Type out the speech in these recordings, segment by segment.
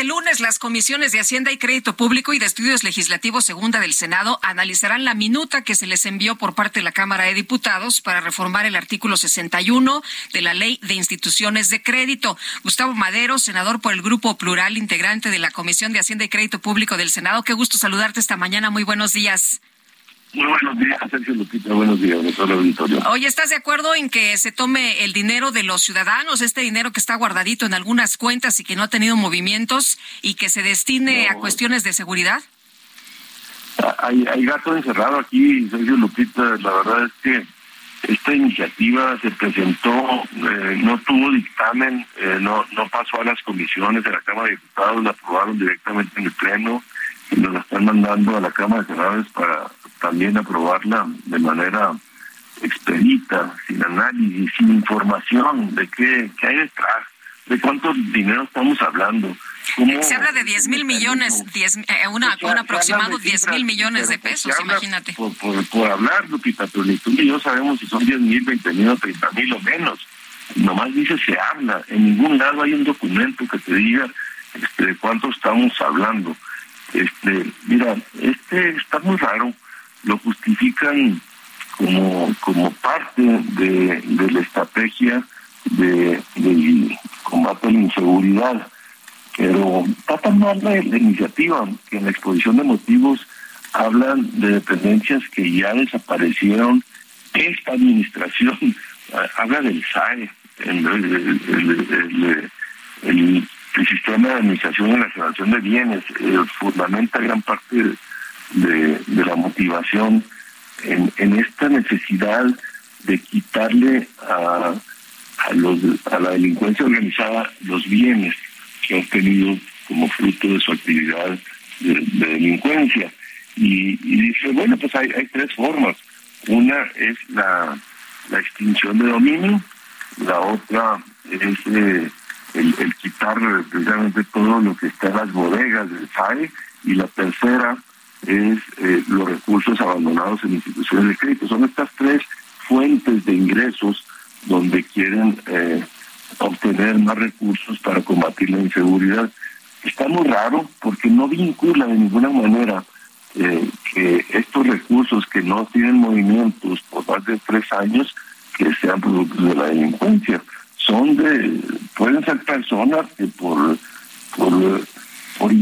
este lunes, las comisiones de Hacienda y Crédito Público y de Estudios Legislativos Segunda del Senado analizarán la minuta que se les envió por parte de la Cámara de Diputados para reformar el artículo 61 de la Ley de Instituciones de Crédito. Gustavo Madero, senador por el Grupo Plural, integrante de la Comisión de Hacienda y Crédito Público del Senado. Qué gusto saludarte esta mañana. Muy buenos días. Muy buenos días, Sergio Lupita. Buenos días, doctor auditorio. Oye, ¿estás de acuerdo en que se tome el dinero de los ciudadanos, este dinero que está guardadito en algunas cuentas y que no ha tenido movimientos y que se destine a cuestiones de seguridad? Hay, hay gato encerrado aquí, Sergio Lupita. La verdad es que esta iniciativa se presentó, eh, no tuvo dictamen, eh, no, no pasó a las comisiones de la Cámara de Diputados, la aprobaron directamente en el Pleno y nos la están mandando a la Cámara de Senadores para también aprobarla de manera expedita, sin análisis, sin información de qué, qué hay detrás, de cuánto dinero estamos hablando. Se habla de 10 mil millones, diez, eh, una, un aproximado 10 mil millones de pesos, imagínate. Por, por, por, hablar, Lupita, pero ni tú ni yo sabemos si son 10 mil, 20 mil o 30 mil o menos. Nomás dice se habla, en ningún lado hay un documento que te diga este, de cuánto estamos hablando. Este, mira, este está muy raro lo justifican como, como parte de, de la estrategia de, del combate a la inseguridad. Pero está tan mal la, iniciativa que en la exposición de motivos hablan de dependencias que ya desaparecieron esta administración. Habla del SAE, el, el, el, sistema de administración y la generación de bienes, eh, fundamenta gran parte de de, la motivación en, esta necesidad de quitarle a, a, los, a la delincuencia organizada los bienes que ha obtenido como fruto de su actividad de, delincuencia. Y, dice, bueno, pues hay, hay tres formas. Una es la, la extinción de dominio, la otra es eh, el, el, quitar precisamente todo lo que está en las bodegas del FAE, y la tercera es eh, los recursos abandonados en instituciones de crédito. Son estas tres fuentes de ingresos donde quieren eh, obtener más recursos para combatir la inseguridad. Está muy raro porque no vincula de ninguna manera eh, que estos recursos que no tienen movimientos por más de tres años que sean productos de la delincuencia. Son de, pueden ser personas que por, por, por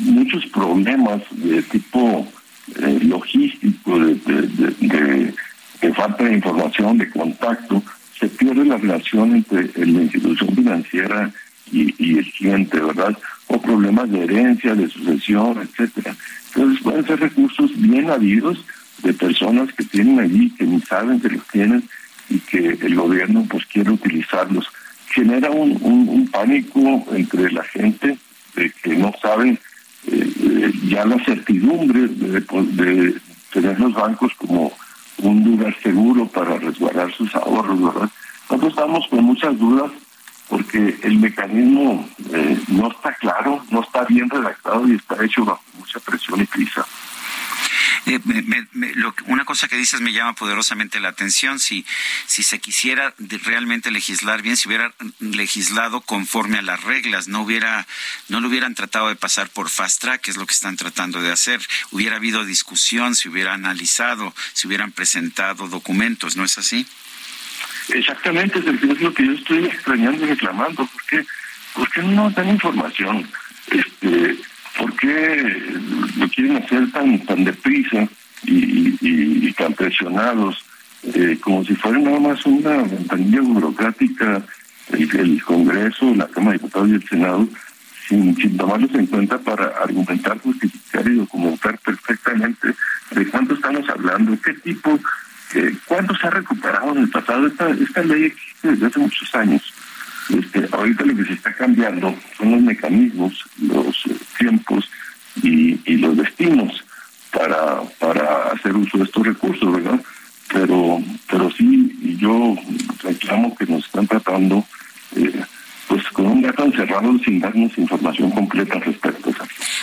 muchos problemas de tipo eh, logístico, de, de, falta de información, de contacto, se pierde la relación entre la institución financiera y, el cliente, ¿verdad? O problemas de herencia, de sucesión, etcétera. Entonces pueden ser recursos bien habidos de personas que tienen allí, que ni saben que los tienen y que el gobierno pues quiere utilizarlos. Genera un pánico entre la gente de que no saben eh, ya la certidumbre de, tener los bancos como un lugar seguro para resguardar sus ahorros, ¿verdad? Nosotros estamos con muchas dudas porque el mecanismo eh, no está claro, no está bien redactado y está hecho bajo mucha presión y prisa. Eh, una cosa que dices me llama poderosamente la atención. Si, si se quisiera realmente legislar bien, si hubiera legislado conforme a las reglas, no hubiera, no lo hubieran tratado de pasar por fast track, que es lo que están tratando de hacer. Hubiera habido discusión, se hubiera analizado, se hubieran presentado documentos, ¿no es así? Exactamente, es lo que yo estoy extrañando y reclamando. ¿Por qué, ¿Por no dan información? Este, ¿Por qué lo quieren hacer tan tan deprisa eh, como si fuera nada más una ventanilla burocrática el, Congreso, la Cámara de Diputados y el Senado, sin, tomarlos en cuenta para argumentar, justificar y documentar perfectamente de cuánto estamos hablando, qué tipo, eh, cuánto se ha recuperado en el pasado. Esta, esta ley existe desde hace muchos años Este, ahorita lo que se está cambiando son los mecanismos, los eh, tiempos y, los destinos para, para hacer uso de estos recursos, ¿verdad? Pero, pero sí, yo reclamo que nos están tratando eh, pues con un gato encerrado sin darnos información completa al respecto.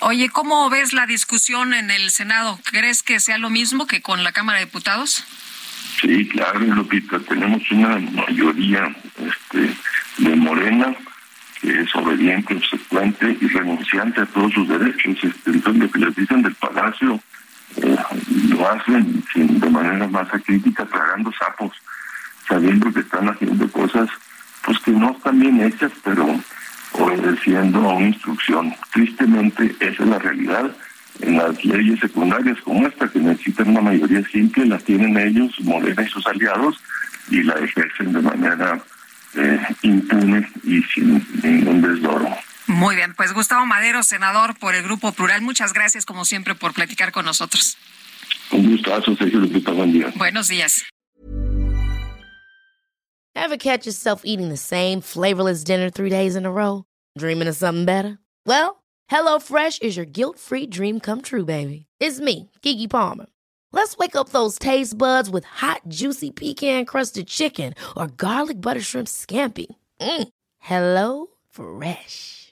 Oye, ¿cómo ves la discusión en el Senado? ¿Crees que sea lo mismo que con la Cámara de Diputados? Sí, claro, Lupita, tenemos una mayoría este, de Morena que es obediente, obsecuente y renunciante a todos sus derechos. Este, entonces, lo que les dicen del Palacio eh, lo hacen sin, de manera más acrítica, tragando sapos, sabiendo que están haciendo cosas pues que no están bien hechas, pero obedeciendo a una instrucción. Tristemente, esa es la realidad en las leyes secundarias como esta, que necesitan una mayoría simple, la tienen ellos, Morena y sus aliados, y la ejercen de manera eh, impune y sin ningún desdoro. Muy bien, pues Gustavo Madero, senador por el Grupo Plural, muchas gracias como siempre por platicar con nosotros. Un gustazo, Sergio Lupita, buen día. Buenos días. Ever catch yourself eating the same flavorless dinner three days in a row? Dreaming of something better? Well, HelloFresh is your guilt-free dream come true, baby. It's me, Kiki Palmer. Let's wake up those taste buds with hot, juicy pecan-crusted chicken or garlic butter shrimp scampi. Mm. Hello Fresh.